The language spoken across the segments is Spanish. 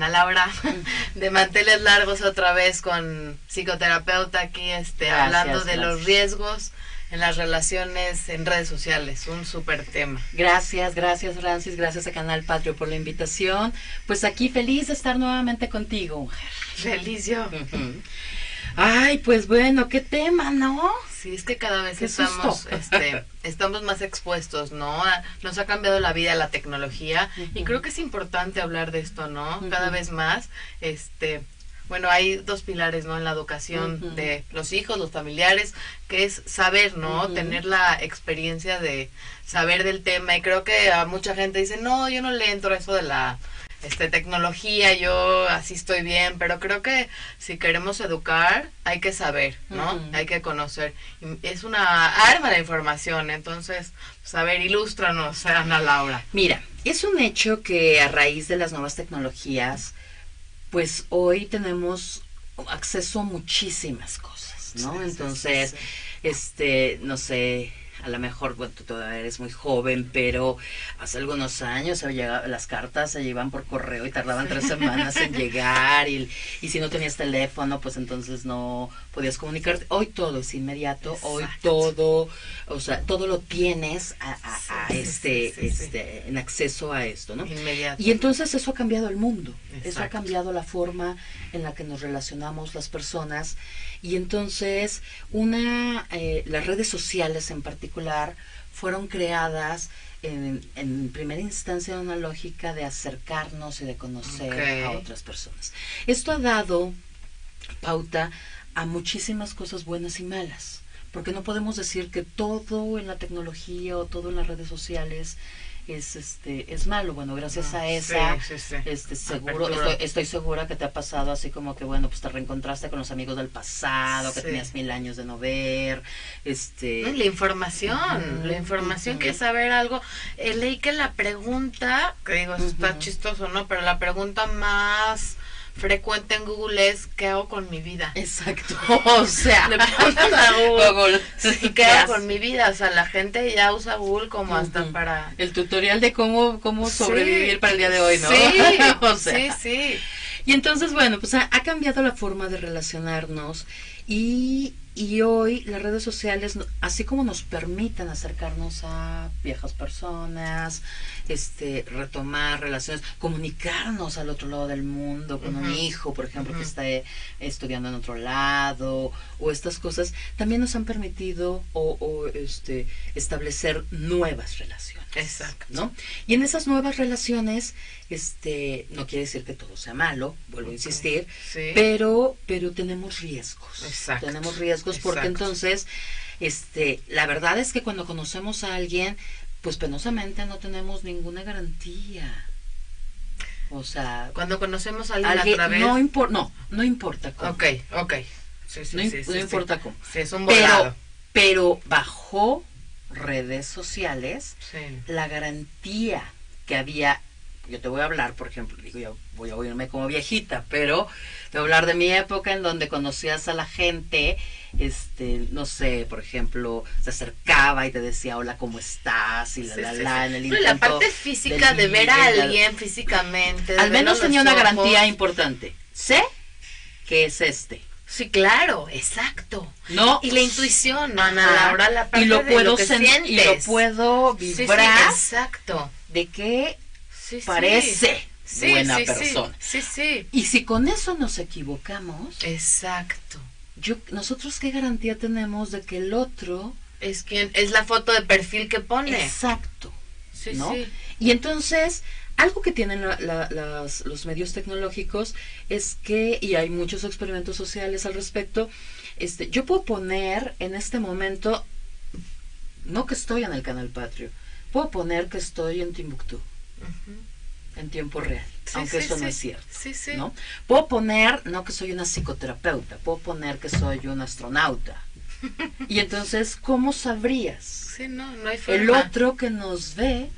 Ana Laura, de Manteles Largos otra vez con psicoterapeuta aquí, este, hablando de los riesgos en las relaciones en redes sociales, un súper tema. Gracias, gracias Francis, gracias a Canal Patrio por la invitación. Pues aquí feliz de estar nuevamente contigo, mujer. Feliz yo. Ay, pues bueno, qué tema, ¿no? Sí, es que cada vez estamos, este, estamos más expuestos, ¿no? Nos ha cambiado la vida la tecnología y creo que es importante hablar de esto, ¿no? Cada vez más, este, bueno, hay dos pilares, ¿no? En la educación de los hijos, los familiares, que es saber, ¿no? Tener la experiencia de saber del tema y creo que a mucha gente dice, no, yo no le entro a eso de la este, tecnología, yo así estoy bien, pero creo que si queremos educar hay que saber, ¿no? Hay que conocer. Es una arma de información, entonces, saber, pues, ilústranos, Ana Laura. Mira, es un hecho que a raíz de las nuevas tecnologías, pues hoy tenemos acceso a muchísimas cosas, ¿no? entonces, este, no sé, a lo mejor, bueno, tú todavía eres muy joven, pero hace algunos años se las cartas se llevaban por correo y tardaban tres semanas en llegar y, y, si no tenías teléfono, pues entonces no podías comunicarte. Hoy todo es inmediato, hoy todo, o sea, todo lo tienes a, este, este, en acceso a esto, ¿no? Inmediato. Y entonces eso ha cambiado el mundo, eso ha cambiado la forma en la que nos relacionamos las personas y entonces una, eh, las redes sociales en particular fueron creadas en, en, primera instancia una lógica de acercarnos y de conocer a otras personas. Esto ha dado pauta a muchísimas cosas buenas y malas, porque no podemos decir que todo en la tecnología o todo en las redes sociales es este es malo. Bueno gracias a esa este seguro estoy, segura que te ha pasado así como que bueno pues te reencontraste con los amigos del pasado que tenías mil años de no ver este la información la información que saber algo. Eh, leí que la pregunta que digo está chistoso no pero la pregunta más frecuente en Google es ¿qué hago con mi vida? Exacto. O sea, le a Google, ¿qué hago con mi vida? O sea, la gente ya usa Google como hasta para el tutorial de cómo cómo sobrevivir para el día de hoy, ¿no? Sí, sí, sí. Y entonces, bueno, pues ha, cambiado la forma de relacionarnos y, y, hoy las redes sociales, así como nos permiten acercarnos a viejas personas, este, retomar relaciones, comunicarnos al otro lado del mundo, con un hijo, por ejemplo, que está eh, estudiando en otro lado, o estas cosas, también nos han permitido o, o este, establecer nuevas relaciones. Exacto. ¿no? Y en esas nuevas relaciones, este, no quiere decir que todo sea malo, vuelvo a insistir, pero, pero tenemos riesgos. Exacto. Tenemos riesgos porque entonces, este, la verdad es que cuando conocemos a alguien, pues penosamente no tenemos ninguna garantía. O sea, cuando conocemos a alguien, no importa, no, no importa cómo. Ok, ok. Sí, sí, no, sí, no importa cómo. es un pero, pero bajo redes sociales, la garantía que había, yo te voy a hablar, por ejemplo, digo, yo voy a oírme como viejita, pero te voy a hablar de mi época en donde conocías a la gente, este, no sé, por ejemplo, se acercaba y te decía hola, ¿cómo estás? Y la, la, la, en el La parte física de ver a alguien físicamente. Al menos tenía una garantía importante. Sé que es este Sí, claro, exacto. No. Y la intuición, no, Ana Laura, la parte y lo puedo de y lo puedo vibrar. exacto. De que parece buena persona. Sí, sí. Y si con eso nos equivocamos. Exacto. Yo, nosotros qué garantía tenemos de que el otro es quien es la foto de perfil que pone. Exacto. Sí, sí. Y entonces algo que tienen los medios tecnológicos es que, y hay muchos experimentos sociales al respecto, este, yo puedo poner en este momento, no que estoy en el canal Patrio, puedo poner que estoy en Timbuktu. En tiempo real, aunque eso no es cierto. ¿no? Puedo poner, no que soy una psicoterapeuta, puedo poner que soy un astronauta. y entonces, ¿cómo sabrías? No, no hay El otro que nos ve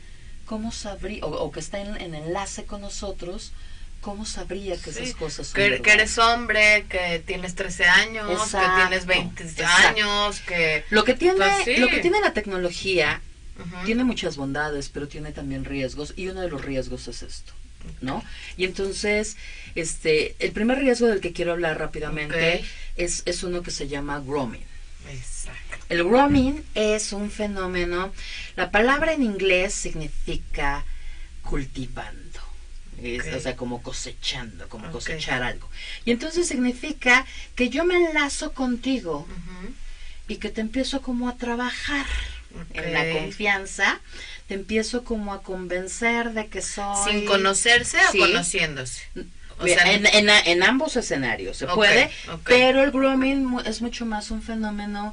¿cómo sabría, o, que está en, enlace con nosotros, cómo sabría que esas cosas son que, que, eres hombre, que tienes 13 años, que tienes 20 años, que... Lo que tiene, pues lo que tiene la tecnología tiene muchas bondades, pero tiene también riesgos, y uno de los riesgos es esto. ¿no? Y entonces, este, el primer riesgo del que quiero hablar rápidamente es, es uno que se llama grooming. Exacto. El grooming es un fenómeno, la palabra en inglés significa cultivando. o sea, como cosechando, como cosechar algo. Y entonces significa que yo me enlazo contigo y que te empiezo como a trabajar en la confianza, te empiezo como a convencer de que soy... Sin conocerse o conociéndose. O sea, en, en, ambos escenarios se puede, pero el grooming es mucho más un fenómeno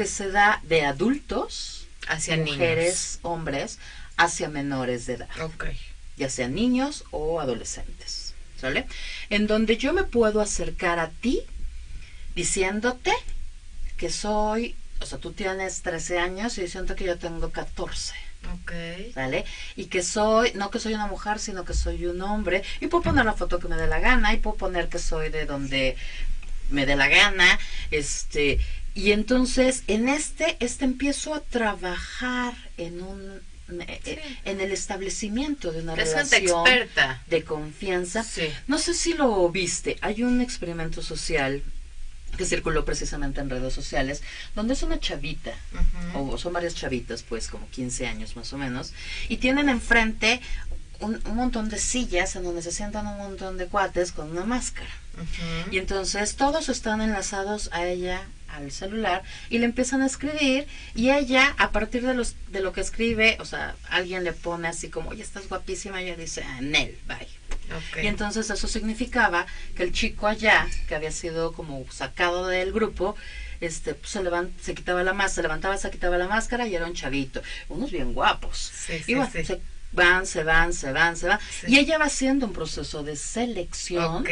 que se da de adultos, hacia mujeres, hombres, hacia menores de edad. Ya sean niños o adolescentes. ¿Sale? En donde yo me puedo acercar a ti diciéndote que soy, o sea, tú tienes 13 años y siento que yo tengo 14. Ok. ¿Sale? Y que soy, no que soy una mujer, sino que soy un hombre. Y puedo poner la foto que me dé la gana, y puedo poner que soy de donde me dé la gana. Este, y entonces en este, este empiezo a trabajar en un en el establecimiento de una relación de confianza. No sé si lo viste, hay un experimento social que circuló precisamente en redes sociales, donde es una chavita, o son varias chavitas, pues como 15 años más o menos, y tienen enfrente un, montón de sillas en donde se sientan un montón de cuates con una máscara. Y entonces todos están enlazados a ella al celular y le empiezan a escribir y ella a partir de los de lo que escribe, o sea, alguien le pone así como, "Oye, estás guapísima." Y ella dice, ah, "Nel, bye." Y entonces eso significaba que el chico allá, que había sido como sacado del grupo, este, pues, se, levant, se quitaba la máscara, se levantaba, se quitaba la máscara y era un chavito, unos bien guapos. y bueno, se van, se van, se van, se van. Y ella va haciendo un proceso de selección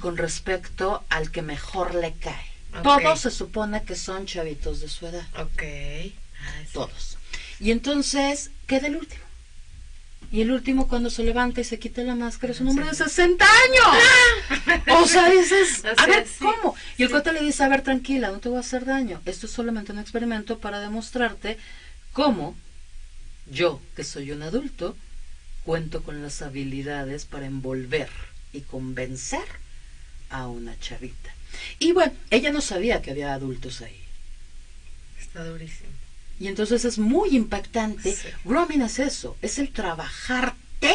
con respecto al que mejor le cae. Todos se supone que son chavitos de su edad. Ok. Ah, Todos. Y entonces queda el último. Y el último cuando se levanta y se quita la máscara es un hombre de 60 años. o sea, dices, a ver, ¿cómo? Y el cuate le dice, a ver, tranquila, no te voy a hacer daño. Esto es solamente un experimento para demostrarte cómo yo, que soy un adulto, cuento con las habilidades para envolver y convencer a una chavita. Y bueno, ella no sabía que había adultos ahí. Está durísimo. Y entonces es muy impactante. Sí. es eso, es el trabajarte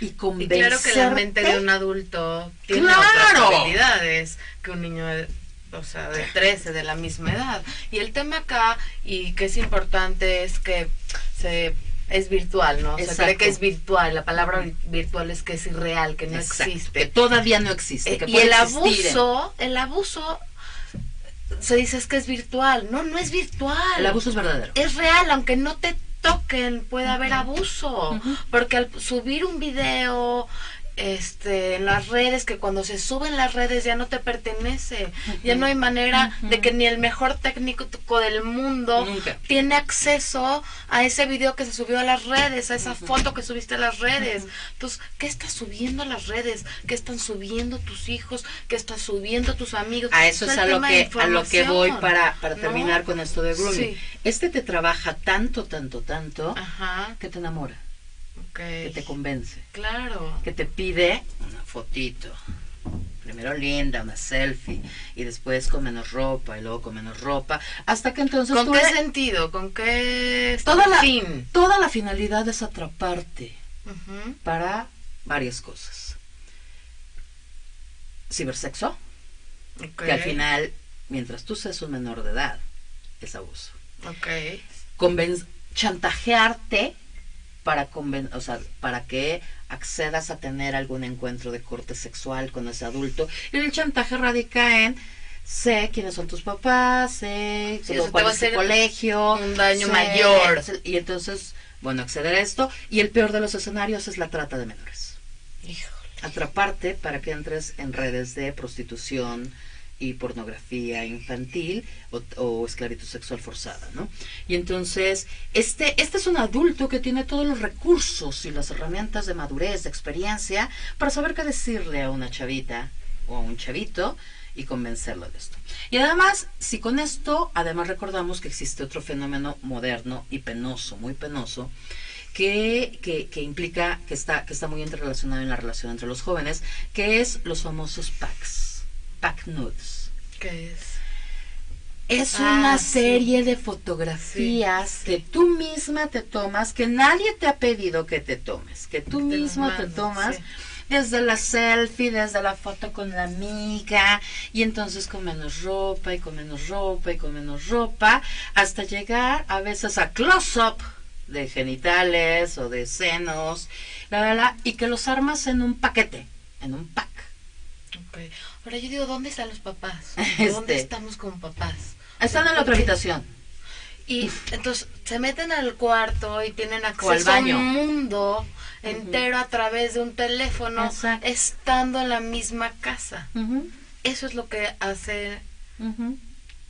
y convencerte. Y claro que la mente de un adulto tiene otras habilidades que un niño de, o sea, de 13, de la misma edad. Y el tema acá, y que es importante, es que se es virtual, ¿no? Se cree que es virtual. La palabra virtual es que es irreal, que no existe. Que todavía no existe. y el abuso, el abuso se dice es que es virtual. No, no es virtual. El abuso es verdadero. Es real, aunque no te toquen, puede haber abuso. Porque al subir un video, este, en las redes, que cuando se suben las redes ya no te pertenece, ya no hay manera de que ni el mejor técnico del mundo tiene acceso a ese video que se subió a las redes, a esa foto que subiste a las redes. Entonces, ¿qué estás subiendo a las redes? ¿Qué están subiendo tus hijos? ¿Qué están subiendo tus amigos? A eso es a lo, que, a lo que voy para, para terminar con esto de grooming. Este te trabaja tanto, tanto, tanto, que te enamora que te convence. Claro. Que te pide una fotito. Primero linda, una selfie, y después con menos ropa, y luego con menos ropa, hasta que entonces... ¿Con qué sentido? ¿Con qué toda la, fin? Toda la finalidad es atraparte para varias cosas. Cibersexo, que al final, mientras tú seas un menor de edad, es abuso. Ok. chantajearte para, o sea, para que accedas a tener algún encuentro de corte sexual con ese adulto. Y el chantaje radica en sé quiénes son tus papás, sé cuál es tu colegio, un daño mayor. Y entonces, bueno, acceder a esto. Y el peor de los escenarios es la trata de menores. Híjole. Atraparte para que entres en redes de prostitución, y pornografía infantil o, esclavitud sexual forzada, ¿no? Y entonces, este, este es un adulto que tiene todos los recursos y las herramientas de madurez, de experiencia, para saber qué decirle a una chavita o a un chavito y convencerlo de esto. Y además, si con esto, además recordamos que existe otro fenómeno moderno y penoso, muy penoso, que, que, que, implica, que está, que está muy interrelacionado en la relación entre los jóvenes, que es los famosos packs, pack nudes. ¿Qué es? Es ah, una serie de fotografías que tú misma te tomas, que nadie te ha pedido que te tomes, que tú mismo te tomas. Desde la selfie, desde la foto con la amiga, y entonces con menos ropa, y con menos ropa, y con menos ropa, hasta llegar a veces a close-up de genitales o de senos, la, y que los armas en un paquete, en un pack. Okay. Ahora yo digo, ¿dónde están los papás? ¿Dónde este. estamos como papás? Están en la otra habitación. Y entonces se meten al cuarto y tienen acceso al baño. un mundo entero a través de un teléfono, estando en la misma casa. Eso es lo que hace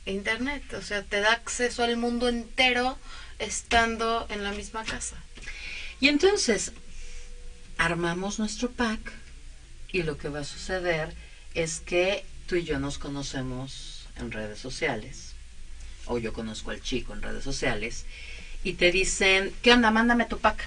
Internet. O sea, te da acceso al mundo entero estando en la misma casa. Y entonces armamos nuestro pack y lo que va a suceder es que tú y yo nos conocemos en redes sociales o yo conozco al chico en redes sociales y te dicen, ¿qué onda? Mándame tu pack.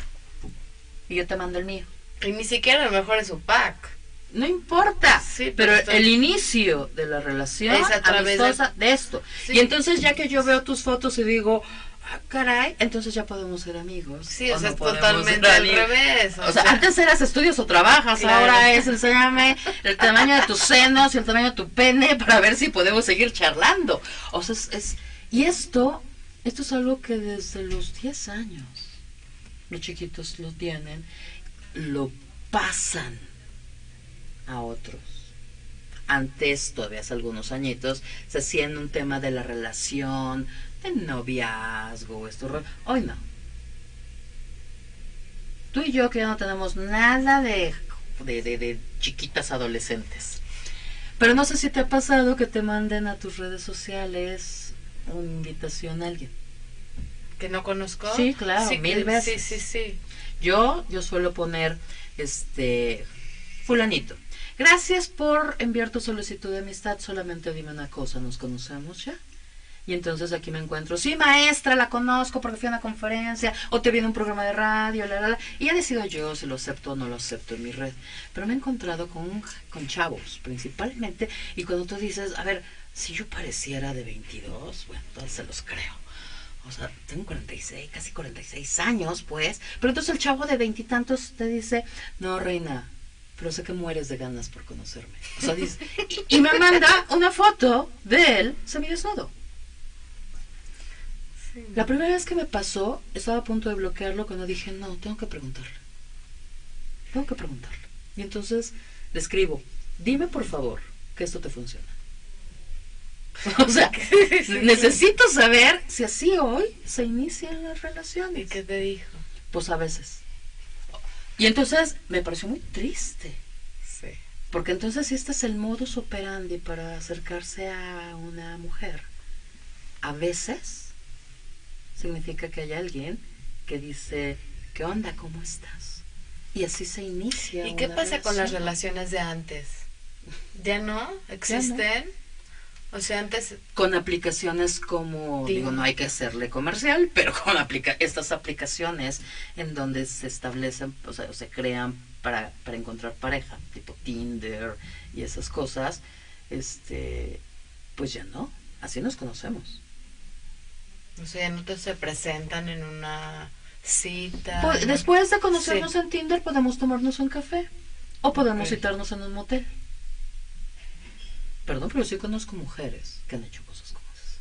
Y yo te mando el mío. Y ni siquiera a lo mejor es su pack. No importa, sí, pero, el inicio de la relación es a través de... esto. Y entonces ya que yo veo tus fotos y digo, ah, caray, entonces ya podemos ser amigos. Sí, o, sea, es totalmente al revés. O, sea, antes eras estudios o trabajas, ahora es enséñame el tamaño de tus senos y el tamaño de tu pene para ver si podemos seguir charlando. O sea, es y esto, esto es algo que desde los 10 años los chiquitos lo tienen, lo pasan a otros. Antes, todavía hace algunos añitos, se hacía en un tema de la relación, de noviazgo, esto. Hoy no. Tú y yo que ya no tenemos nada de, de, de, de chiquitas adolescentes. Pero no sé si te ha pasado que te manden a tus redes sociales una invitación a alguien. ¿Que no conozco? Sí, claro, mil veces. Sí, sí, sí. Yo, yo suelo poner, este, fulanito. Gracias por enviar tu solicitud de amistad. Solamente dime una cosa, ¿nos conocemos ya? Y entonces aquí me encuentro, sí, maestra, la conozco porque fui a una conferencia, o te viene un programa de radio, la, la, la. Y ya decido yo si lo acepto o no lo acepto en mi red. Pero me he encontrado con, con chavos, principalmente, y cuando tú dices, a ver, si yo pareciera de 22, bueno, entonces se los creo. O sea, tengo 46, casi 46 años, pues. Pero entonces el chavo de veintitantos te dice, no, reina, pero sé que mueres de ganas por conocerme. O sea, dice, y, me manda una foto de él semidesnudo. Sí. La primera vez que me pasó, estaba a punto de bloquearlo cuando dije, no, tengo que preguntarle. Tengo que preguntarle. Y entonces le escribo, dime por favor que esto te funciona. O sea, necesito saber si así hoy se inician las relaciones. ¿Y qué te dijo? Pues a veces. Y entonces me pareció muy triste. Sí. Porque entonces si este es el modus operandi para acercarse a una mujer, a veces significa que hay alguien que dice, ¿qué onda? ¿Cómo estás? Y así se inicia. ¿Y qué pasa con las relaciones de antes? ¿Ya no? ¿Existen? O sea, antes... Con aplicaciones como, digo, no hay que hacerle comercial, pero con aplica estas aplicaciones en donde se establecen, o sea, se crean para, para encontrar pareja, tipo Tinder y esas cosas, este, pues ya no, así nos conocemos. O sea, no te se presentan en una cita. Pues, después de conocernos en Tinder podemos tomarnos un café o podemos citarnos en un motel. Perdón, pero sí conozco mujeres que han hecho cosas como esas.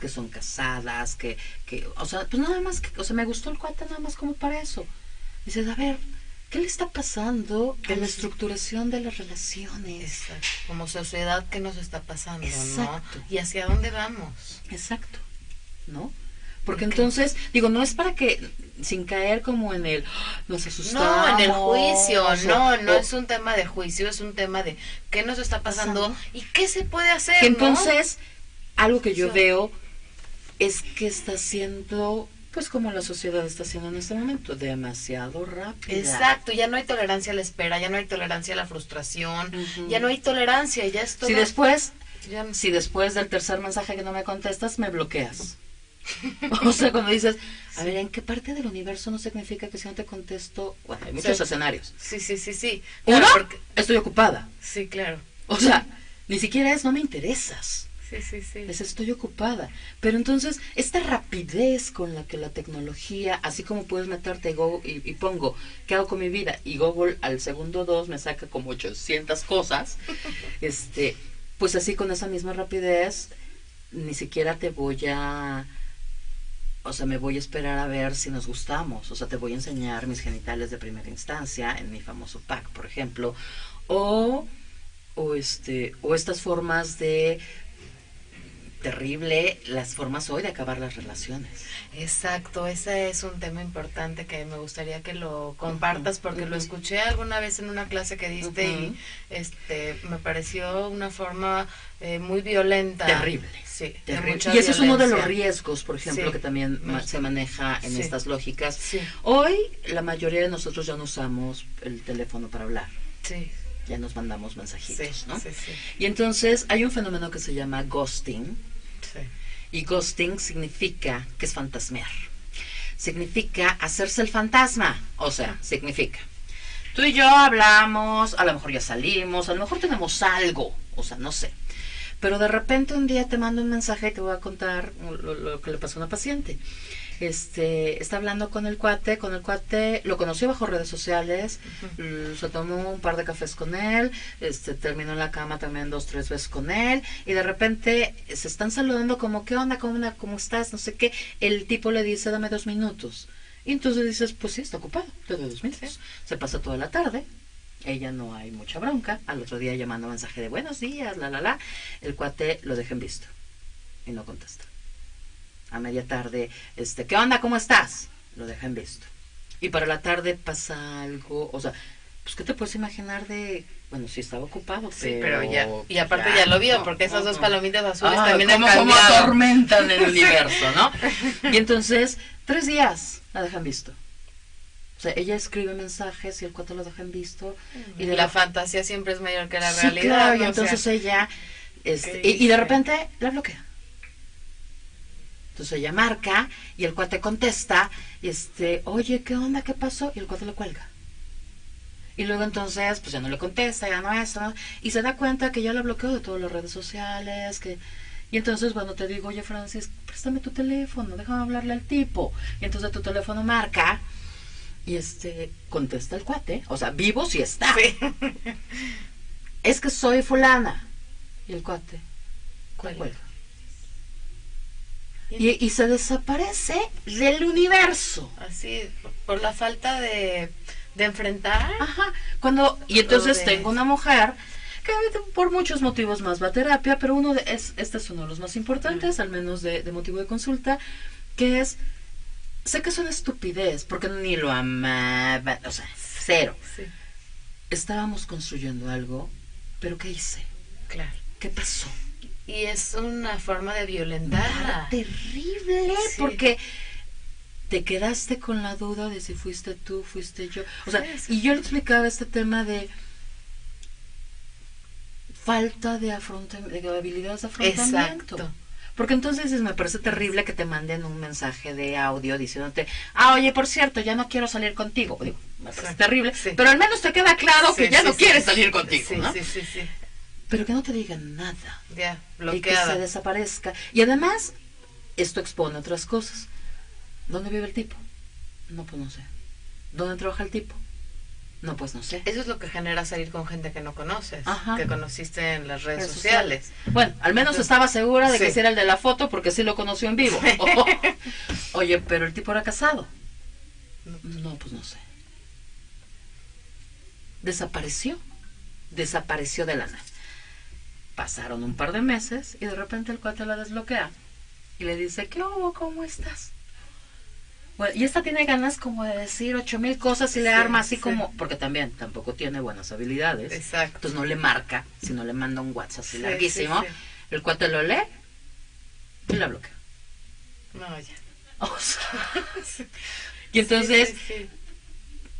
Que son casadas, que, que, o sea, pues nada más, que, o sea, me gustó el cuate nada más como para eso. Dices, a ver, ¿qué le está pasando en la estructuración de las relaciones? Como sociedad, ¿qué nos está pasando? Exacto. ¿Y hacia dónde vamos? Exacto, ¿no? Porque entonces, digo, no es para que, sin caer como en el, nos asustamos. No, en el juicio, no, no es un tema de juicio, es un tema de qué nos está pasando, y qué se puede hacer. entonces, algo que yo veo es que está siendo pues como la sociedad está haciendo en este momento, demasiado rápido. Exacto, ya no hay tolerancia a la espera, ya no hay tolerancia a la frustración, ya no hay tolerancia, ya es todo. Si después, si después del tercer mensaje que no me contestas, me bloqueas o sea, cuando dices, a ver, ¿en qué parte del universo no significa que si no te contesto? Bueno, hay muchos escenarios. Sí, sí, sí, sí. Uno, estoy ocupada. Sí, claro. O sea, ni siquiera es no me interesas. Sí, sí, sí. Es estoy ocupada. Pero entonces, esta rapidez con la que la tecnología, así como puedes meterte y, y, pongo, ¿qué hago con mi vida? Y Google al segundo dos me saca como 800 cosas, este, pues así con esa misma rapidez, ni siquiera te voy a o sea, me voy a esperar a ver si nos gustamos, o sea, te voy a enseñar mis genitales de primera instancia en mi famoso pack, por ejemplo, o, o este, o estas formas de terrible las formas hoy de acabar las relaciones. Exacto, ese es un tema importante que me gustaría que lo compartas porque lo escuché alguna vez en una clase que diste y este me pareció una forma eh, muy violenta. Terrible. Sí, y ese es uno de los riesgos, por ejemplo, que también se maneja en estas lógicas. Hoy la mayoría de nosotros ya no usamos el teléfono para hablar. Sí ya nos mandamos mensajitos, ¿no? Y entonces hay un fenómeno que se llama ghosting, y ghosting significa que es fantasmear. Significa hacerse el fantasma. O sea, significa. Tú y yo hablamos, a lo mejor ya salimos, a lo mejor tenemos algo, o sea, no sé. Pero de repente un día te mando un mensaje y te voy a contar lo que le pasó a una paciente este, está hablando con el cuate, con el cuate, lo conoció bajo redes sociales, se tomó un par de cafés con él, este, terminó en la cama también dos, tres veces con él, y de repente se están saludando como, ¿qué onda? ¿Cómo, cómo estás? No sé qué. El tipo le dice, dame dos minutos. Y entonces dices, pues sí, está ocupado, te doy dos minutos. Se pasa toda la tarde, ella no hay mucha bronca. Al otro día llamando mensaje de buenos días, la, la, la. El cuate lo deja en visto y no contesta a media tarde, este, ¿qué onda? ¿Cómo estás? Lo dejan visto. Y para la tarde pasa algo, o sea, pues ¿qué te puedes imaginar de, bueno, sí estaba ocupado, sí, pero, ya, y aparte ya, lo vio, porque esas dos palomitas azules ah, también como, como atormentan el universo, ¿no? Y entonces, tres días la dejan visto. O sea, ella escribe mensajes y el cuate lo dejan visto. Y la, fantasía siempre es mayor que la realidad. y entonces ella, este, y de repente la bloquea. Entonces ella marca y el cuate contesta, y este, oye, ¿qué onda? ¿Qué pasó? Y el cuate le cuelga. Y luego entonces, pues ya no le contesta, ya no es, ¿no? Y se da cuenta que ya lo bloqueó de todas las redes sociales, que... Y entonces cuando te digo, oye Francis, préstame tu teléfono, déjame hablarle al tipo. Y entonces tu teléfono marca y este contesta el cuate, o sea, vivo si está. es que soy fulana. Y el cuate, ¿cuál? cuelga. Y, se desaparece del universo. Así, por la falta de, de enfrentar. Ajá. Cuando, y entonces tengo una mujer que por muchos motivos más va a terapia, pero uno de, es, este es uno de los más importantes, al menos de, motivo de consulta, que es, sé que es una estupidez, porque ni lo amaba, o sea, cero. Estábamos construyendo algo, pero ¿qué hice? Claro. ¿Qué pasó? Y es una forma de violentarla. terrible, porque te quedaste con la duda de si fuiste tú, fuiste yo. O sea, y yo le explicaba este tema de falta de, de habilidades de afrontamiento. Exacto. Porque entonces me parece terrible que te manden un mensaje de audio diciéndote, ah, oye, por cierto, ya no quiero salir contigo. Digo, me parece terrible, pero al menos te queda claro que ya no quieres salir contigo. ¿no? Sí, sí, sí pero que no te digan nada. Ya, Y que se desaparezca. Y además, esto expone otras cosas. ¿Dónde vive el tipo? No, pues no sé. ¿Dónde trabaja el tipo? No, pues no sé. Eso es lo que genera salir con gente que no conoces, que conociste en las redes, sociales. Bueno, al menos estaba segura de que era el de la foto porque sí lo conoció en vivo. Oye, pero el tipo era casado. No, pues no sé. Desapareció. Desapareció de la nada. Pasaron un par de meses y de repente el cuate la desbloquea y le dice, ¿qué hubo? ¿Cómo estás? Bueno, y esta tiene ganas como de decir ocho mil cosas y le arma así como, porque también tampoco tiene buenas habilidades. Exacto. Entonces no le marca, sino le manda un WhatsApp así larguísimo. El cuate lo lee y la bloquea. No, ya. O sea, y entonces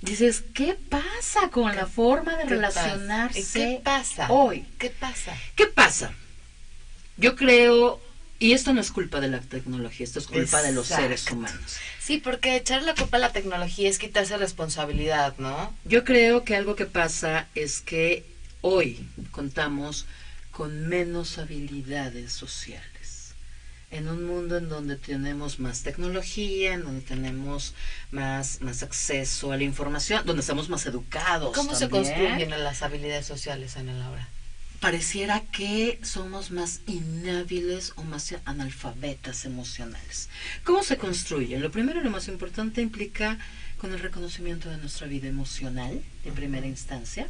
dices, ¿qué pasa con la forma de relacionarse ¿Qué pasa? hoy? ¿Qué pasa? ¿Qué pasa? Yo creo Y esto no es culpa de la tecnología, esto es culpa de los seres humanos. Sí, porque echar la culpa a la tecnología es quitarse responsabilidad, ¿no? Yo creo que algo que pasa es que hoy contamos con menos habilidades sociales. En un mundo en donde tenemos más tecnología, en donde tenemos más, más acceso a la información, donde estamos más educados. ¿Cómo se construyen las habilidades sociales en el ahora? pareciera que somos más inhábiles o más analfabetas emocionales. ¿Cómo se construyen? Lo primero y lo más importante implica con el reconocimiento de nuestra vida emocional en primera instancia.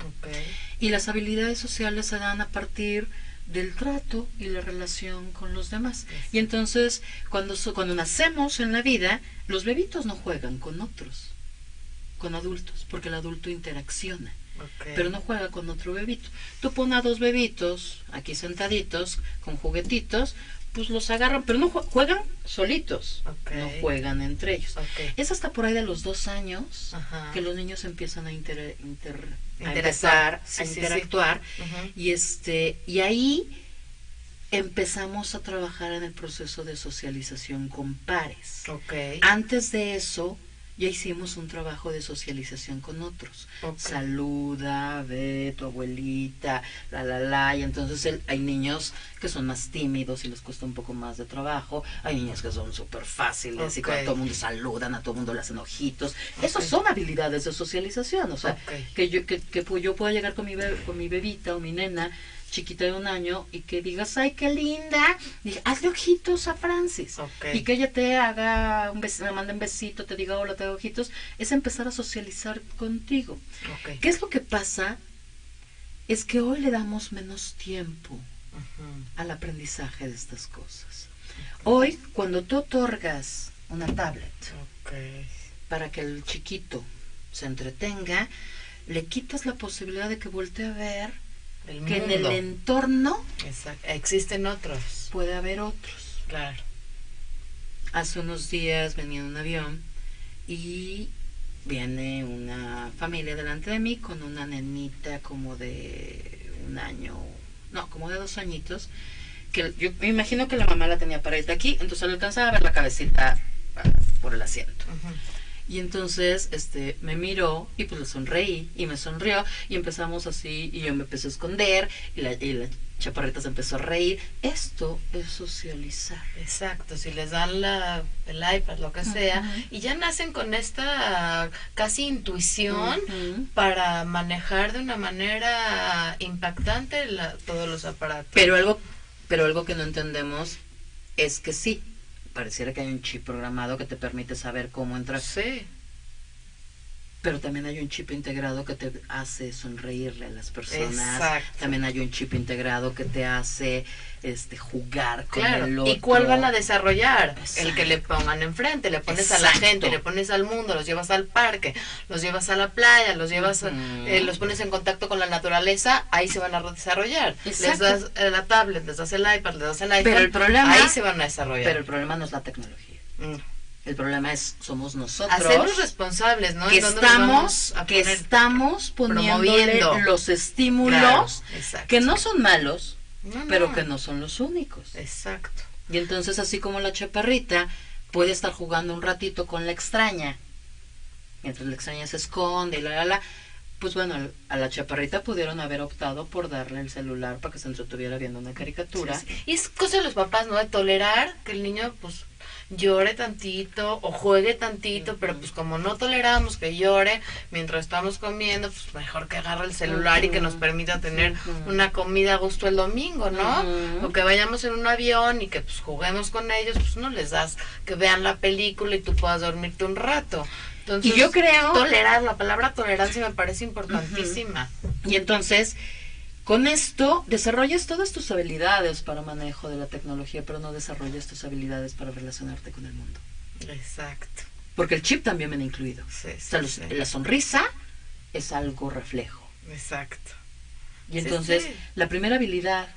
Y las habilidades sociales se dan a partir del trato y la relación con los demás. Y entonces, cuando, cuando nacemos en la vida, los bebitos no juegan con otros, con adultos, porque el adulto interacciona pero no juega con otro bebito. Tú pones a dos bebitos aquí sentaditos con juguetitos, pues los agarran, pero no juegan solitos, no juegan entre ellos. Es hasta por ahí de los dos años que los niños empiezan a, inter, a empezar a interactuar. Y este y ahí empezamos a trabajar en el proceso de socialización con pares. Antes de eso ya hicimos un trabajo de socialización con otros. Saluda, ve tu abuelita, la la la, y entonces hay niños que son más tímidos y les cuesta un poco más de trabajo, hay niños que son súper fáciles y cuando todo el mundo saludan, a todo el mundo le hacen ojitos. Esas son habilidades de socialización, o sea, que yo que, que yo pueda llegar con mi, con mi bebita o mi nena chiquita de un año y que digas, ay, qué linda, hazle ojitos a Francis. Y que ella te haga un besito, me mande un besito, te diga, hola, te hago ojitos, es empezar a socializar contigo. ¿Qué es lo que pasa? Es que hoy le damos menos tiempo al aprendizaje de estas cosas. Hoy, cuando tú otorgas una tablet para que el chiquito se entretenga, le quitas la posibilidad de que voltee a ver que en el entorno existen otros. Puede haber otros. Claro. Hace unos días venía en un avión y viene una familia delante de mí con una nenita como de un año, no, como de dos añitos, que yo me imagino que la mamá la tenía para irte aquí, entonces le alcanzaba a ver la cabecita ah, por el asiento. Y entonces este, me miró y pues le sonreí y me sonrió y empezamos así y yo me empecé a esconder y la, y la chaparrita se empezó a reír. Esto es socializar. Exacto, si les dan la, el iPad, lo que sea, y ya nacen con esta casi intuición para manejar de una manera impactante todos los aparatos. Pero algo, pero algo que no entendemos es que sí, pareciera que hay un chip programado que te permite saber cómo entrar. Sí. Pero también hay un chip integrado que te hace sonreírle a las personas. Exacto. También hay un chip integrado que te hace este jugar con el otro. ¿Y cuál van a desarrollar? El que le pongan enfrente, le pones a la gente, le pones al mundo, los llevas al parque, los llevas a la playa, los llevas, eh, los pones en contacto con la naturaleza, ahí se van a desarrollar. Les das eh, la tablet, les das el iPad, les das el iPhone, pero el problema, ahí se van a desarrollar. Pero el problema no es la tecnología. Mm. El problema es, somos nosotros. Hacernos responsables, ¿no? Que estamos, que estamos poniendo los estímulos que no son malos, pero que no son los únicos. Exacto. Y entonces, así como la chaparrita puede estar jugando un ratito con la extraña, mientras la extraña se esconde y la, la, la, pues bueno, a la chaparrita pudieron haber optado por darle el celular para que se entretuviera viendo una caricatura. Y es cosa de los papás, ¿no? De tolerar que el niño, pues, llore tantito o juegue tantito, pero pues como no toleramos que llore mientras estamos comiendo, pues mejor que agarre el celular y que nos permita tener una comida a gusto el domingo, ¿no? O que vayamos en un avión y que pues juguemos con ellos, pues no les das que vean la película y tú puedas dormirte un rato. Entonces, y yo creo tolerar, la palabra tolerancia me parece importantísima. Y entonces con esto desarrollas todas tus habilidades para manejo de la tecnología, pero no desarrollas tus habilidades para relacionarte con el mundo. Exacto. Porque el chip también viene incluido. Sí, La sonrisa es algo reflejo. Exacto. Y entonces la primera habilidad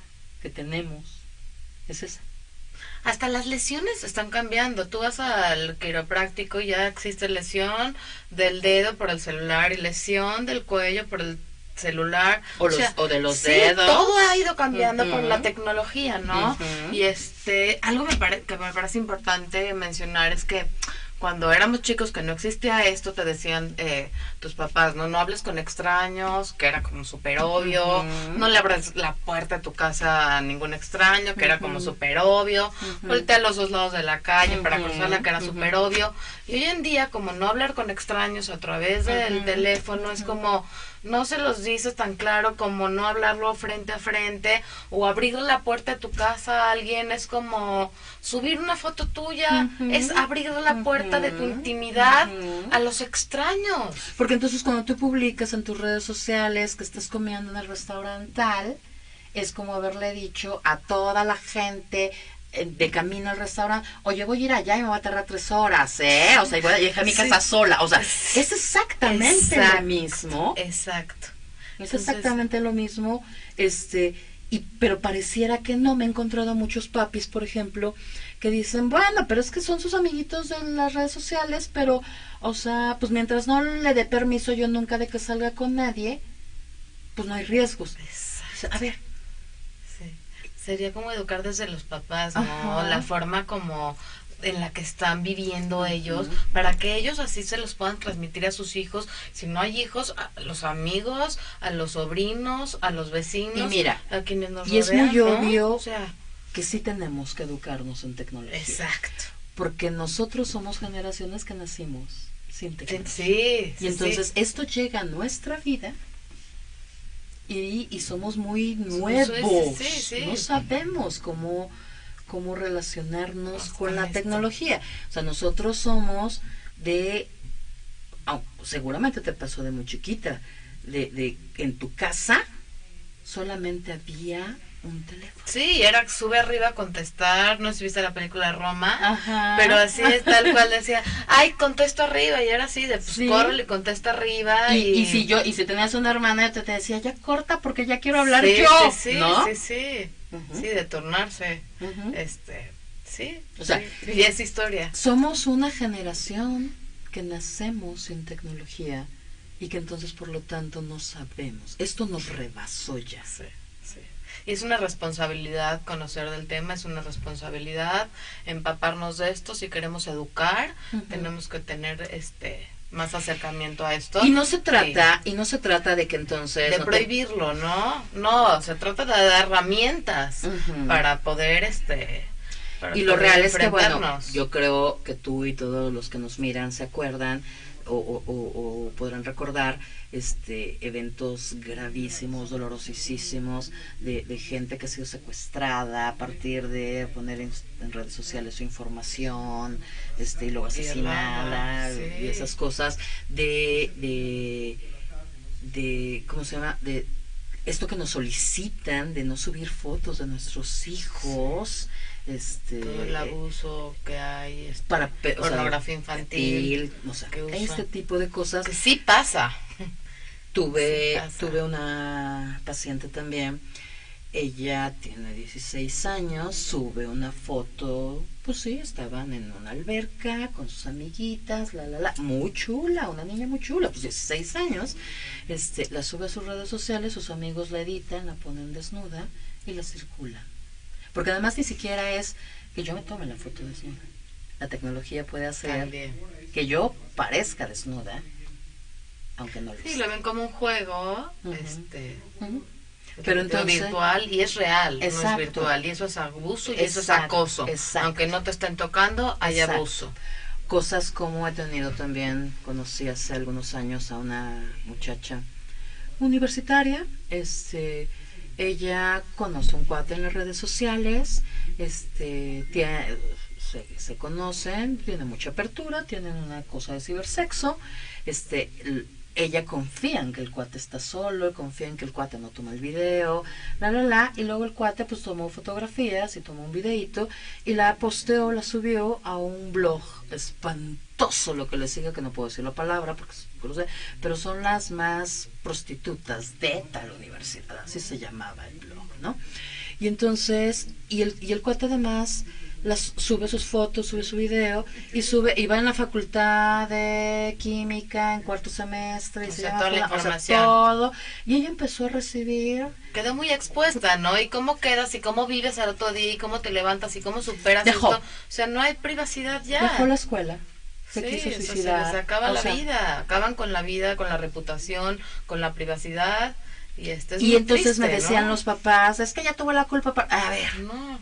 que tenemos es esa. Hasta las lesiones están cambiando. Tú vas al quiropráctico y ya existe lesión del dedo por el celular y lesión del cuello por el celular o, o de los dedos. todo ha ido cambiando con la tecnología no y este algo me que me parece importante mencionar es que cuando éramos chicos que no existía esto, te decían eh, tus papás, no, no hables con extraños, que era como súper obvio, no le abras la puerta de tu casa a ningún extraño, que era como súper obvio, voltea a los dos lados de la calle para cruzarla, que era súper obvio. Y hoy en día, como no hablar con extraños a través del teléfono, es como no se los dices tan claro como no hablarlo frente a frente o abrir la puerta de tu casa a alguien es como subir una foto tuya, es abrir la puerta de tu intimidad a los extraños. Porque entonces cuando tú publicas en tus redes sociales que estás comiendo en el restaurante tal, es como haberle dicho a toda la gente de camino al restaurante, oye, voy a ir allá y me va a tardar tres horas, ¿eh? O sea, voy a llegar a mi casa sola. O sea, es exactamente lo mismo. Exacto. Es exactamente lo mismo, este, y, pero pareciera que no. Me he encontrado muchos papis, por ejemplo, que dicen, bueno, pero es que son sus amiguitos de las redes sociales, pero, o sea, pues mientras no le dé permiso yo nunca de que salga con nadie, pues no hay riesgos. a ver, Sería como educar desde los papás, ¿no? La forma como en la que están viviendo ellos, para que ellos así se los puedan transmitir a sus hijos. Si no hay hijos, a los amigos, a los sobrinos, a los vecinos, y mira, a quienes nos Y es muy obvio que sí tenemos que educarnos en tecnología. Exacto. Porque nosotros somos generaciones que nacimos sin tecnología. Sí, y entonces esto llega a nuestra vida y, y somos muy nuevos. No sabemos cómo, cómo relacionarnos con, la tecnología. O sea, nosotros somos de, seguramente te pasó de muy chiquita, de, de en tu casa solamente había un teléfono. Sí, era sube arriba a contestar, no sé si viste la película Roma, pero así es tal cual decía, ay, contesto arriba, y era así, de pues sí. y contesta arriba. Y, y, si yo, y si tenías una hermana, yo te decía, ya corta porque ya quiero hablar yo. Sí, sí, sí, sí, sí, de tornarse, este, sí, o sea, y es historia. Somos una generación que nacemos sin tecnología y que entonces por lo tanto no sabemos. Esto nos rebasó ya. Sí es una responsabilidad conocer del tema, es una responsabilidad empaparnos de esto. Si queremos educar, tenemos que tener este más acercamiento a esto. Y no se trata, y no se trata de que entonces... De prohibirlo, ¿no? No, se trata de dar herramientas para poder, este... y lo real es que, bueno, yo creo que tú y todos los que nos miran se acuerdan o, o, o podrán recordar este, eventos gravísimos, dolorosísimos, de, gente que ha sido secuestrada a partir de poner en, redes sociales su información, este, y luego asesinada, y esas cosas, de, de, de, ¿cómo se llama? De esto que nos solicitan de no subir fotos de nuestros hijos este todo el abuso que hay este, para pornografía infantil, este tipo de cosas. Que sí pasa. Tuve, tuve una paciente también, ella tiene 16 años, sube una foto, pues sí, estaban en una alberca con sus amiguitas, la, la, la, muy chula, una niña muy chula, pues 16 años, este, la sube a sus redes sociales, sus amigos la editan, la ponen desnuda y la circulan. Porque además ni siquiera es que yo me tome la foto desnuda. La tecnología puede hacer que yo parezca desnuda aunque no lo Sí, lo ven como un juego, este, pero entonces virtual y es real, no es virtual y eso es abuso y eso es acoso. Aunque no te estén tocando, hay abuso. Cosas como he tenido también, conocí hace algunos años a una muchacha universitaria, este ella conoce un cuate en las redes sociales, este tiene, se, se conocen, tiene mucha apertura, tienen una cosa de cibersexo, este ella confía en que el cuate está solo, confía en que el cuate no toma el video, la, la, la, y luego el cuate pues tomó fotografías y tomó un videito y la posteó, la subió a un blog espantoso lo que le sigue, que no puedo decir la palabra porque pero son las más prostitutas de tal universidad, así se llamaba el blog, ¿no? Y entonces, y el, y el cuate además las sube sus fotos, sube su video y sube y va en la facultad de química en cuarto semestre y se toda la información. todo y ella empezó a recibir quedó muy expuesta, ¿no? Y cómo quedas y cómo vives al otro día y cómo te levantas y cómo superas Dejó. esto. O sea, no hay privacidad ya. Dejó la escuela. Se sí, quiso eso se les acaba O la sea, vida, acaban con la vida, con la reputación, con la privacidad y esto es Y entonces me triste, decían ¿no? los papás, es que ella tuvo la culpa. pa-". A ver, No.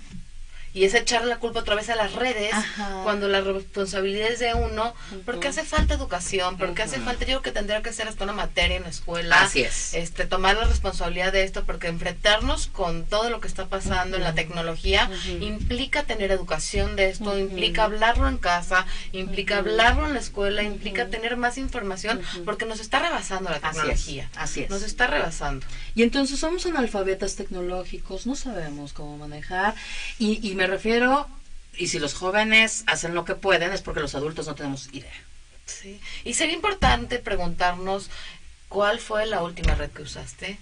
Y es echarle la culpa otra vez a las redes Ajá. cuando la responsabilidad es de uno, porque hace falta educación, porque hace falta, yo creo que tendría que ser hasta una materia en la escuela. Así es. Este, tomar la responsabilidad de esto, porque enfrentarnos con todo lo que está pasando en la tecnología implica tener educación de esto, implica hablarlo en casa, implica hablarlo en la escuela, implica tener más información, porque nos está rebasando la Así es, tecnología. así es. Nos está rebasando. Y entonces somos analfabetas tecnológicos, no sabemos cómo manejar. Y, y me refiero, y si los jóvenes hacen lo que pueden, es porque los adultos no tenemos idea. Sí. Y sería importante preguntarnos cuál fue la última red que usaste,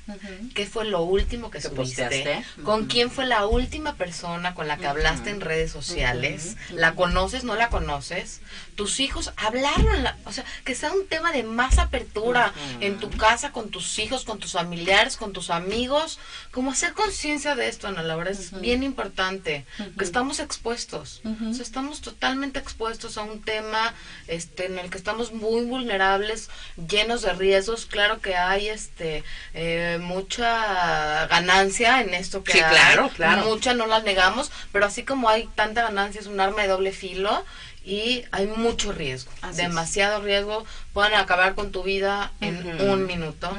qué fue lo último que Que subiste, posteaste. con quién fue la última persona con la que hablaste en redes sociales, la conoces, no la conoces, tus hijos, hablarlo, en la- o sea, que sea un tema de más apertura en tu casa, con tus hijos, con tus familiares, con tus amigos, como hacer conciencia de esto, Ana, la verdad es bien importante, que estamos expuestos, o sea, estamos totalmente expuestos a un tema este en el que estamos muy vulnerables, llenos de riesgos. Claro que hay este eh, mucha ganancia en esto que Sí, hay, claro, claro. mucha no la negamos, pero así como hay tanta ganancia es un arma de doble filo y hay mucho riesgo, Así es. demasiado riesgo, pueden acabar con tu vida en un minuto.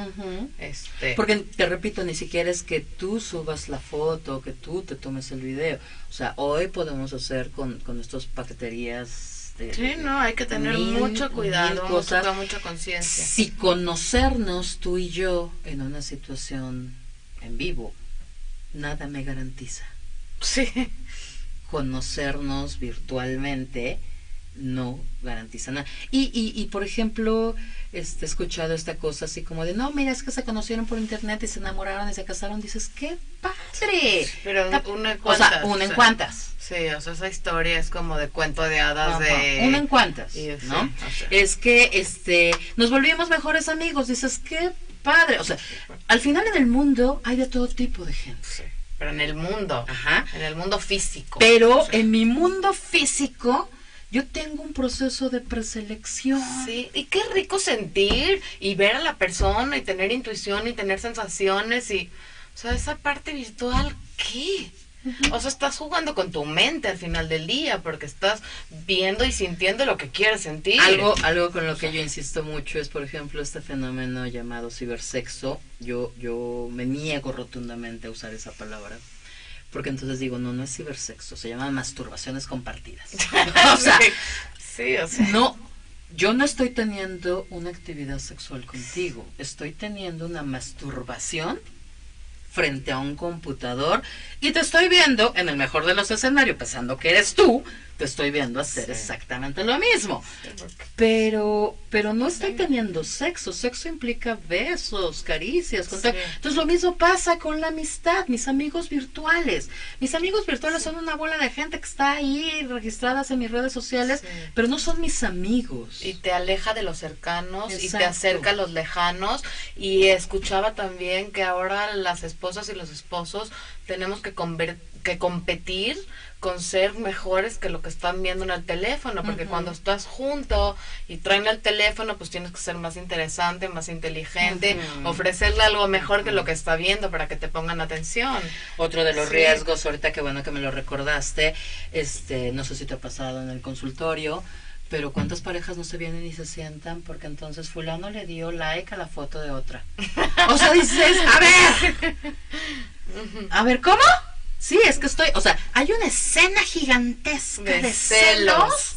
Este, Porque te repito, ni siquiera es que tú subas la foto, que tú te tomes el video. O sea, hoy podemos hacer con, con estas paqueterías. De, sí, no, hay que tener mil- mucho cuidado, cosas. mucha, mucha conciencia. Si conocernos tú y yo en una situación en vivo, nada me garantiza. Sí. Conocernos virtualmente no garantiza nada. Y, y, y por ejemplo, este, he escuchado esta cosa así como de, no, mira, es que se conocieron por internet y se enamoraron y se casaron. Dices, ¡qué padre! Pero una en O cuantas. sea, una en o sea, cuantas. Sí, o sea, esa historia es como de cuento de hadas Ajá, de... Una en cuantas, y- sí, ¿no? o sea. Es que este nos volvimos mejores amigos, dices, qué padre. O sea, al final en el mundo hay de todo tipo de gente. Sí, pero en el mundo, Ajá. en el mundo físico. Pero en mi mundo físico, yo tengo un proceso de preselección. Sí, y qué rico sentir y ver a la persona y tener intuición y tener sensaciones y, o sea, esa parte virtual, ¿qué? O sea, estás jugando con tu mente al final del día porque estás viendo y sintiendo lo que quieres sentir. Algo, algo con lo que yo insisto mucho es, por ejemplo, este fenómeno llamado cibersexo. Yo, yo me niego rotundamente a usar esa palabra. Porque entonces digo, no, no es cibersexo, se llama masturbaciones compartidas. o sea, sí, sí, o sea. no, yo no estoy teniendo una actividad sexual contigo, estoy teniendo una masturbación frente a un computador y te estoy viendo, en el mejor de los escenarios, pensando que eres tú, te estoy viendo hacer Sí. exactamente lo mismo. Pero, pero no estoy teniendo sexo. Sexo implica besos, caricias. Sí. Entonces lo mismo pasa con la amistad, mis amigos virtuales. Mis amigos virtuales son una bola de gente que está ahí registradas en mis redes sociales, pero no son mis amigos. y te aleja de los cercanos y te acerca a los lejanos y escuchaba también que ahora las esposas y los esposos tenemos que que competir con ser mejores que lo que están viendo en el teléfono, porque cuando estás junto y traen el teléfono, pues tienes que ser más interesante, más inteligente, ofrecerle algo mejor que lo que está viendo para que te pongan atención. Otro de los Sí. riesgos, ahorita que bueno que me lo recordaste, este, no sé si te ha pasado en el consultorio, pero cuántas parejas no se vienen y se sientan porque entonces fulano le dio like a la foto de otra. O sea, dices, a ver, a ver, ¿cómo? Sí, es que estoy, o sea, hay una escena gigantesca de, De celos. celos.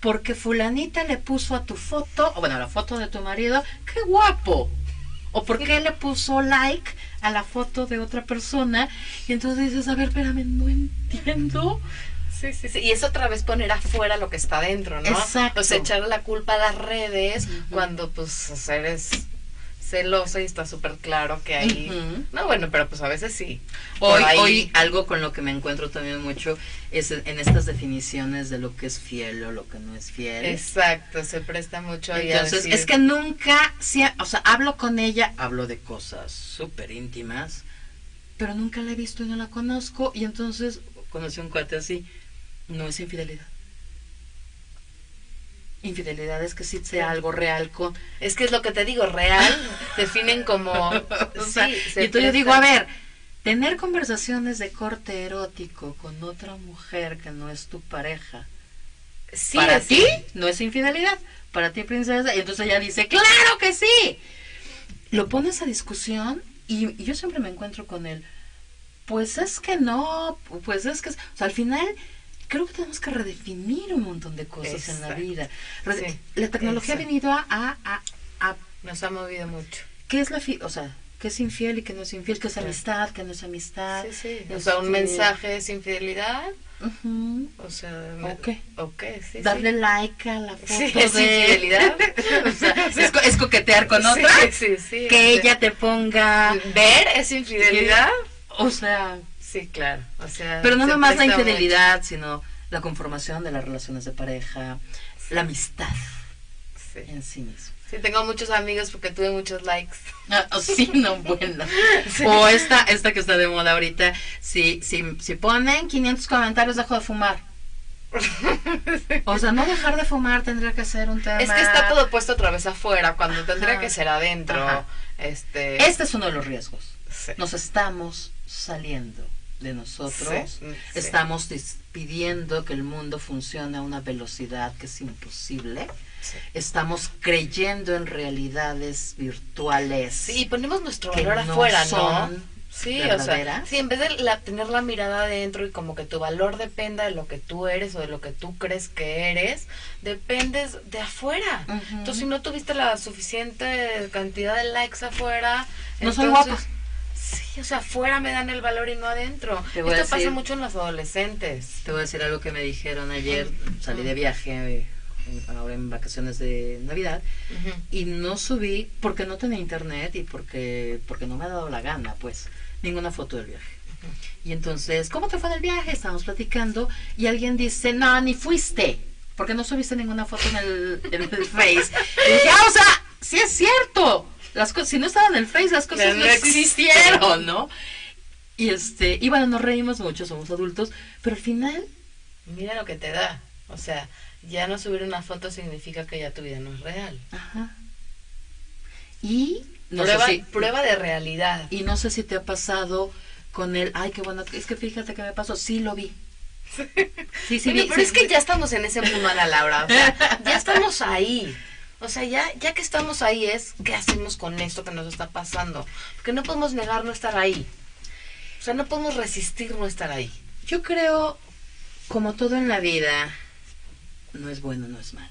porque fulanita le puso a tu foto, o bueno, a la foto de tu marido, qué guapo. O porque le puso like a la foto de otra persona y entonces dices, a ver, espérame, no entiendo. Sí, sí, sí. Y es otra vez poner afuera lo que está dentro, ¿no? Exacto. O sea, echarle la culpa a las redes cuando pues eres celosa y está súper claro que ahí... No, bueno, pero pues a veces sí. Hoy, hoy algo con lo que me encuentro también mucho es en estas definiciones de lo que es fiel o lo que no es fiel. Exacto, se presta mucho ahí Entonces, es que nunca, o sea, hablo con ella, hablo de cosas súper íntimas, pero nunca la he visto y no la conozco, y entonces conocí un cuate así, no es infidelidad infidelidad es que sí sea algo real con... Es que es lo que te digo, real, definen como... y entonces yo digo, a ver, tener conversaciones de corte erótico con otra mujer que no es tu pareja, sí, para ti no es infidelidad, para ti princesa, y entonces ella dice, claro que sí. Lo pones a discusión y, yo siempre me encuentro con él. Pues es que no, pues es que, o sea, al final creo que tenemos que redefinir un montón de cosas en la vida. la tecnología ha venido a, a, a, Nos ha movido mucho. ¿Qué es la... Fi o sea, qué es infiel y qué no es infiel? ¿Qué es amistad? ¿Qué no es amistad? Sí, sí. O sea, un este, mensaje es infidelidad. O sea, ¿o qué? Sí, Darle like a la foto sí, es infidelidad. o sea, es, coquetear con otra. Sí, sí, Que ella te ponga... ¿Ver es infidelidad? O sea... Sí, claro. O sea, Pero no nomás la infidelidad, sino la conformación de las relaciones de pareja, la amistad en sí mismo. Sí, tengo muchos amigos porque tuve muchos likes. Ah, oh, sí, no, bueno. O esta, esta que está de moda ahorita, si, si, si ponen 500 comentarios, dejo de fumar. O sea, no dejar de fumar tendría que ser un tema. Es que está todo puesto otra vez afuera, cuando tendría que ser adentro. Este... este es uno de los riesgos. Nos estamos saliendo de nosotros. Estamos pidiendo que el mundo funcione a una velocidad que es imposible. Estamos creyendo en realidades virtuales. Sí, ponemos nuestro valor afuera, ¿no? Sí, o sea, sí, en vez de tener la mirada adentro y como que tu valor dependa de lo que tú eres o de lo que tú crees que eres, dependes de afuera. Entonces, si no tuviste la suficiente cantidad de likes afuera, no soy guapa o sea, afuera me dan el valor y no adentro. Esto pasa mucho en los adolescentes. Te voy a decir algo que me dijeron ayer. Salí de viaje eh, ahora en vacaciones de Navidad y no subí porque no tenía internet y porque porque no me ha dado la gana, pues, ninguna foto del viaje. Y entonces, ¿cómo te fue del viaje? Estábamos platicando y alguien dice, no, ni fuiste, porque no subiste ninguna foto en el, en el Face. y dije, ah, o sea, sí es cierto las cosas, si no estaban en el Face, las cosas no, existieron, ¿no? Y este, y bueno, nos reímos mucho, somos adultos, pero al final. Mira lo que te da. O sea, ya no subir una foto significa que ya tu vida no es real. Ajá. Y no prueba, prueba de realidad. Y no sé si te ha pasado con el, ay, qué bueno, es que fíjate que me pasó, sí lo vi. Sí, sí, pero es que ya estamos en ese mundo, Ana Laura. O sea, ya estamos ahí. O sea, ya, ya que estamos ahí es, ¿qué hacemos con esto que nos está pasando? Porque no podemos negar no estar ahí. O sea, no podemos resistir no estar ahí. Yo creo, como todo en la vida, no es bueno, no es malo.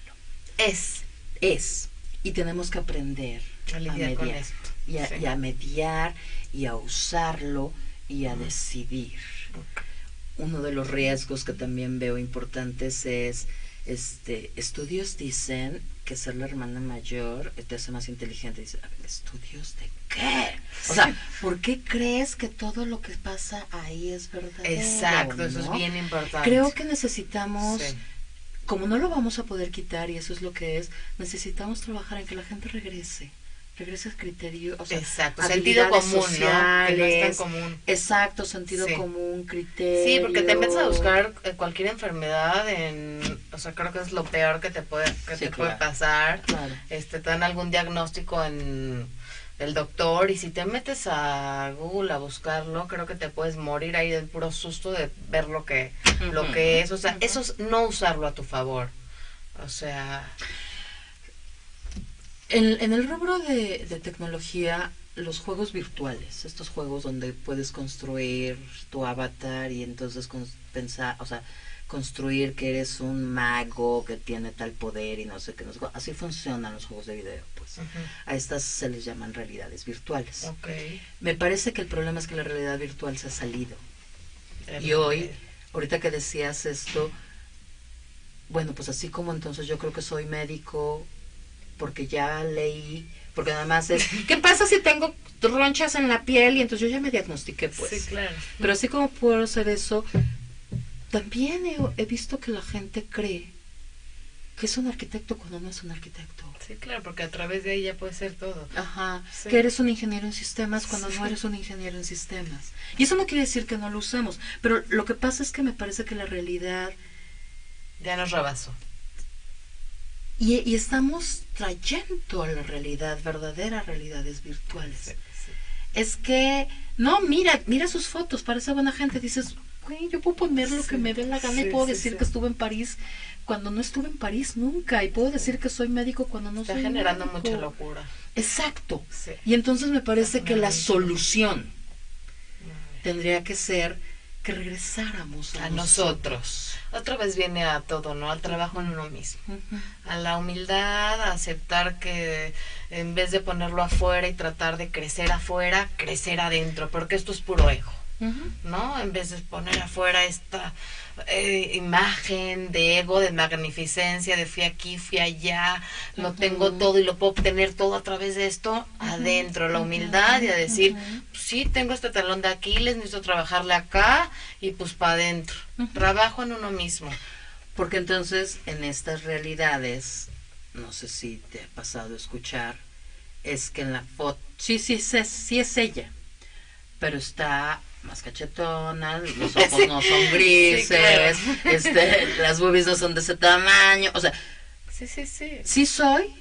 Es. Es. Y tenemos que aprender a, mediar. Y, a, mediar y a usarlo y a decidir. Uno de los riesgos que también veo importantes es, este, estudios dicen que ser la hermana mayor te hace más inteligente. Dice, ¿estudios de qué? O sea, ¿por qué crees que todo lo que pasa ahí es verdad? Exacto, eso es bien importante. Creo que necesitamos, como no lo vamos a poder quitar y eso es lo que es, necesitamos trabajar en que la gente regrese regresa al criterio, o sea, exacto, sentido común, sociales, común. Exacto, sentido común, criterio. Sí, porque te empiezas a buscar eh, cualquier enfermedad en, o sea, creo que es lo peor que te puede que te puede pasar. Este te dan algún diagnóstico en el doctor y si te metes a Google a buscarlo, creo que te puedes morir ahí del puro susto de ver lo que lo que es, o sea, eso es no usarlo a tu favor. O sea, en, en el rubro de, de, tecnología, los juegos virtuales, estos juegos donde puedes construir tu avatar y entonces pensar, o sea, construir que eres un mago que tiene tal poder y no sé qué, no sé, así funcionan los juegos de video, pues. A estas se les llaman realidades virtuales. Me parece que el problema es que la realidad virtual se ha salido. y hoy, ahorita que decías esto, bueno, pues así como entonces yo creo que soy médico porque ya leí, porque además es, ¿qué pasa si tengo ronchas en la piel? Y entonces yo ya me diagnostiqué, pues. Sí, claro. Pero así como puedo hacer eso, también he, he visto que la gente cree que es un arquitecto cuando no es un arquitecto. Sí, claro, porque a través de ella puede ser todo. Ajá, que eres un ingeniero en sistemas cuando no eres un ingeniero en sistemas. Y eso no quiere decir que no lo usemos, pero lo que pasa es que me parece que la realidad... Ya nos rebasó. Y, y estamos trayendo a la realidad, verdaderas realidades virtuales. Es que, no, mira, mira sus fotos, parece buena gente, dices, güey, yo puedo poner lo que me dé la gana y puedo decir que estuve en París cuando no estuve en París nunca y puedo decir que soy médico cuando no Está soy generando mucha locura. Exacto. Y entonces me parece que la solución tendría que ser que regresáramos a, nosotros. Otra vez viene a todo, ¿no? Al trabajo en uno mismo. A la humildad, a aceptar que en vez de ponerlo afuera y tratar de crecer afuera, crecer adentro, porque esto es puro ego. ¿No? En vez de poner afuera esta eh, imagen de ego, de magnificencia, de fui aquí, fui allá, lo tengo todo y lo puedo obtener todo a través de esto, adentro, la humildad y a decir, pues sí, tengo este talón de Aquiles, necesito trabajarle acá y pues para adentro. Trabajo en uno mismo. Porque entonces en estas realidades, no sé si te ha pasado escuchar, es que en la foto, sí, sí, sí, sí es ella, pero está más cachetona, los ojos no son grises, este, las boobies no son de ese tamaño, o sea, sí, sí, sí. Sí soy,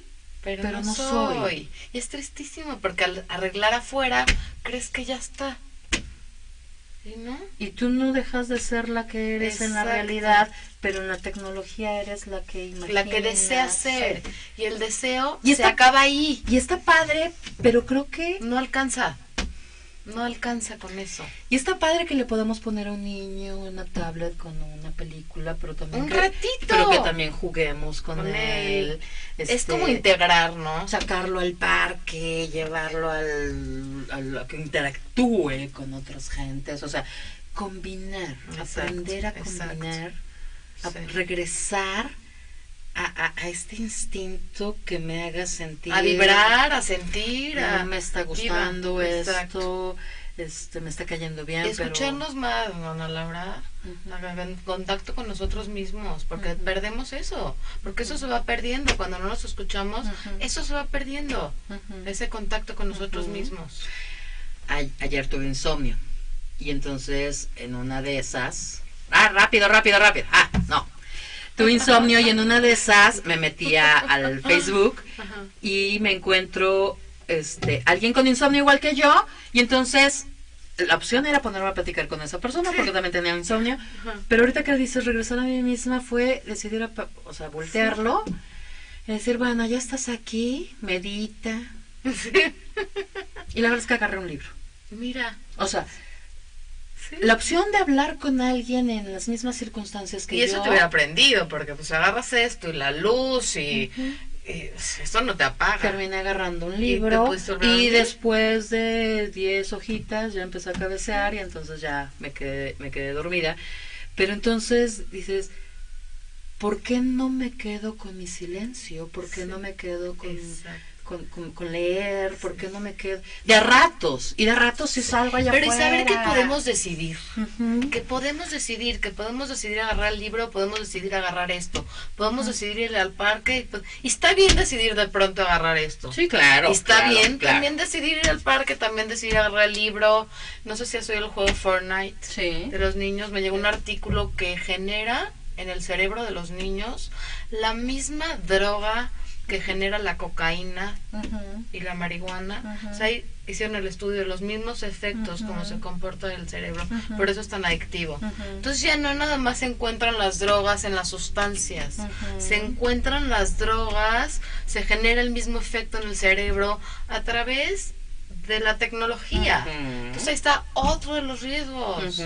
pero, no, soy. Y es tristísimo porque al arreglar afuera crees que ya está. ¿Y no? Y tú no dejas de ser la que eres en la realidad, pero en la tecnología eres la que imaginas. La que deseas ser. Y el deseo y se acaba ahí. Y está padre, pero creo que... No alcanza no alcanza con eso. Y está padre que le podamos poner a un niño una tablet con una película, pero también un ratito, pero que también juguemos con, él. es este, como integrar, ¿no? Sacarlo al parque, llevarlo al, a que interactúe con otras gentes, o sea, combinar, aprender a combinar, a regresar a, a, este instinto que me haga sentir. A vibrar, a sentir. No me está gustando esto, este, me está cayendo bien. escucharnos más, Ana Laura. en contacto con nosotros mismos, porque perdemos eso, porque eso se va perdiendo. Cuando no nos escuchamos, eso se va perdiendo, ese contacto con nosotros mismos. ayer tuve insomnio y entonces en una de esas... Ah, rápido, rápido, rápido. Ah, no tuve insomnio y en una de esas me metía al Facebook y me encuentro este alguien con insomnio igual que yo y entonces la opción era ponerme a platicar con esa persona porque también tenía insomnio, pero ahorita que dices regresar a mí misma fue decidir, o sea, voltearlo y decir, bueno, ya estás aquí, medita. Y la verdad es que agarré un libro. Mira. O sea, la opción de hablar con alguien en las mismas circunstancias que yo. Y eso te hubiera aprendido, porque pues agarras esto y la luz y, eso no te apaga. Terminé agarrando un libro y, después de 10 hojitas ya empecé a cabecear y entonces ya me quedé, me quedé dormida. Pero entonces dices, ¿por qué no me quedo con mi silencio? ¿Por qué no me quedo con con, con, leer, ¿por qué no me quedo? De a ratos, y de ratos si salgo allá Pero saber que podemos decidir, que podemos decidir, que podemos decidir agarrar el libro, podemos decidir agarrar esto, podemos decidir ir al parque, y, está bien decidir de pronto agarrar esto. Sí, claro. está bien también decidir ir al parque, también decidir agarrar el libro. No sé si has oído el juego Fortnite de los niños, me llegó un artículo que genera en el cerebro de los niños la misma droga que genera la cocaína y la marihuana. O sea, ahí hicieron el estudio de los mismos efectos, como se comporta el cerebro, por eso es tan adictivo. Entonces ya no nada más se encuentran las drogas en las sustancias, se encuentran las drogas, se genera el mismo efecto en el cerebro a través de la tecnología. Entonces ahí está otro de los riesgos.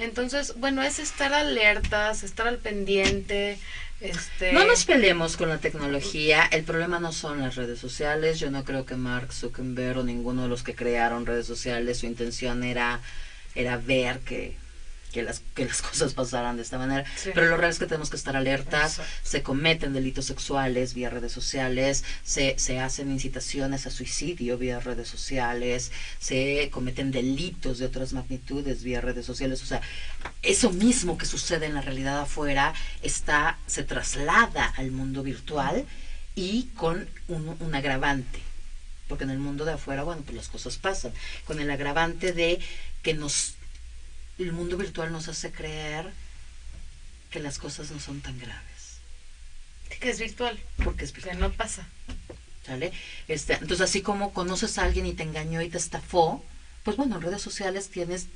Entonces, bueno, es estar alertas, estar al pendiente, este... No nos peleemos con la tecnología, el problema no son las redes sociales, yo no creo que Mark Zuckerberg o ninguno de los que crearon redes sociales, su intención era, era ver que que las, que las cosas pasaran de esta manera. Pero lo real es que tenemos que estar alertas. Se cometen delitos sexuales vía redes sociales, se, se hacen incitaciones a suicidio vía redes sociales, se cometen delitos de otras magnitudes vía redes sociales. O sea, eso mismo que sucede en la realidad afuera está, se traslada al mundo virtual y con un, un agravante porque en el mundo de afuera, bueno, pues las cosas pasan, con el agravante de que nos el mundo virtual nos hace creer que las cosas no son tan graves. Que es virtual. Porque es virtual. Que no pasa. ¿Sale? Este, entonces, así como conoces a alguien y te engañó y te estafó, pues bueno, en redes sociales tienes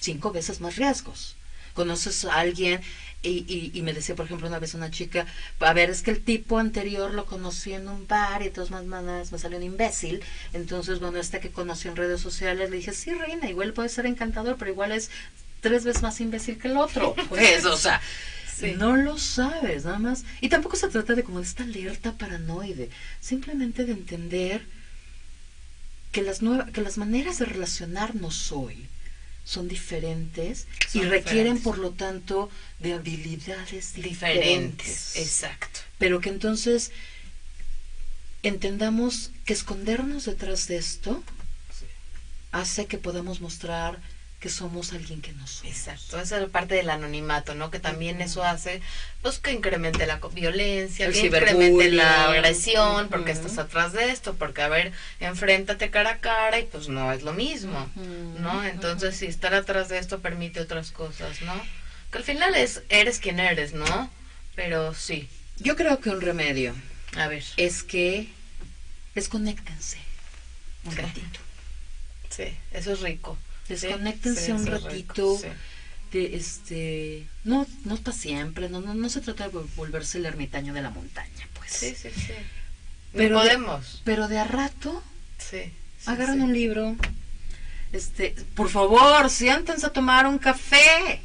cinco veces más riesgos. Conoces a alguien y, y, me decía, por ejemplo, una vez una chica, a ver, es que el tipo anterior lo conocí en un bar y todas maneras me salió un imbécil. Entonces, bueno, este que conocí en redes sociales, le dije, sí, reina, igual puede ser encantador, pero igual es tres veces más imbécil que el otro. Pues, o sea, no lo sabes, nada más. Y tampoco se trata de como de esta alerta paranoide, simplemente de entender que las, nuevas, que las maneras de relacionarnos hoy son diferentes y requieren, por lo tanto, de habilidades diferentes. Exacto. Pero que entonces entendamos que escondernos detrás de esto hace que podamos mostrar que somos alguien que no somos. Exacto, esa es parte del anonimato, ¿no? Que también eso hace, pues, que incremente la violencia, que incremente la agresión, porque estás atrás de esto, porque, a ver, enfréntate cara a cara y pues no es lo mismo, ¿no? Entonces, si estar atrás de esto permite otras cosas, ¿no? Que al final es, eres quien eres, ¿no? Pero sí. Yo creo que un remedio. A ver. Es que desconéctense un ratito. Sí, eso es rico. Desconéctense un ratito. de, este, no, no para siempre, no, no, no se trata de volverse el ermitaño de la montaña, pues. Sí, sí, sí. Pero podemos. pero de a rato, sí, agarran un libro. Este, por favor, siéntense a tomar un café.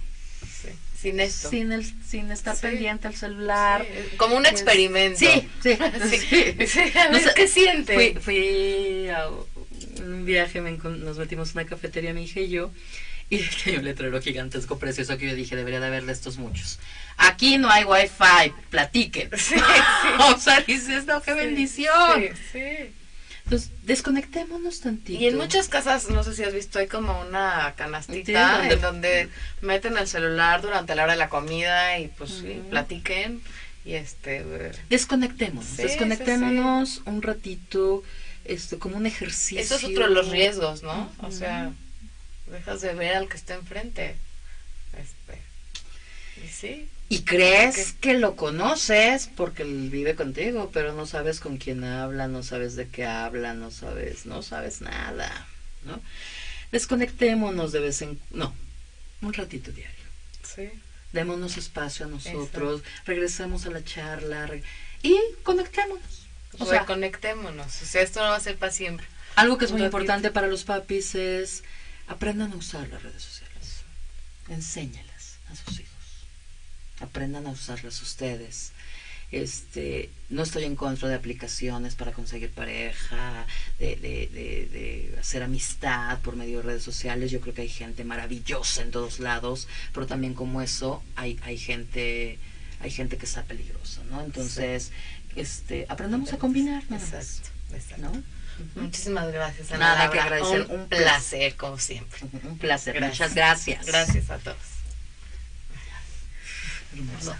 Sin esto. Sin, el, sin estar pendiente al celular. Como un experimento. Sí, sí. sí. A ver, ¿Qué siente? Fui, fui a un viaje nos metimos en una cafetería, mi hija y yo, y hay un letrero gigantesco precioso que yo dije, debería de haberle estos muchos. Aquí no hay wifi, platiquen. Sí, o sea, dices, no, qué bendición. Sí, Entonces, desconectémonos tantito. Y en muchas casas, no sé si has visto, hay como una canastita en donde meten el celular durante la hora de la comida y pues sí, platiquen. Y este... Desconectémonos, desconectémonos un ratito esto como un ejercicio. Eso es otro de los riesgos, ¿no? O sea, dejas de ver al que está enfrente. Este, y sí. Y crees que lo conoces porque él vive contigo, pero no sabes con quién habla, no sabes de qué habla, no sabes, no sabes nada, ¿no? Desconectémonos de vez en no, un ratito diario. Sí. Démonos espacio a nosotros, regresemos a la charla y conectémonos. O sea, reconectémonos. O sea, esto no va a ser para siempre. Algo que es muy importante para los papis es aprendan a usar las redes sociales. Enséñalas a sus hijos. Aprendan a usarlas ustedes. Este, no estoy en contra de aplicaciones para conseguir pareja, de, de, de, hacer amistad por medio de redes sociales. Yo creo que hay gente maravillosa en todos lados, pero también como eso hay, hay gente hay gente que está peligrosa, ¿no? Entonces, este, aprendamos a combinar. Exacto, ¿no? Muchísimas gracias, Ana Nada que agradecer. Un, placer, como siempre. Un placer. Muchas gracias. Gracias a todos. Hermosa.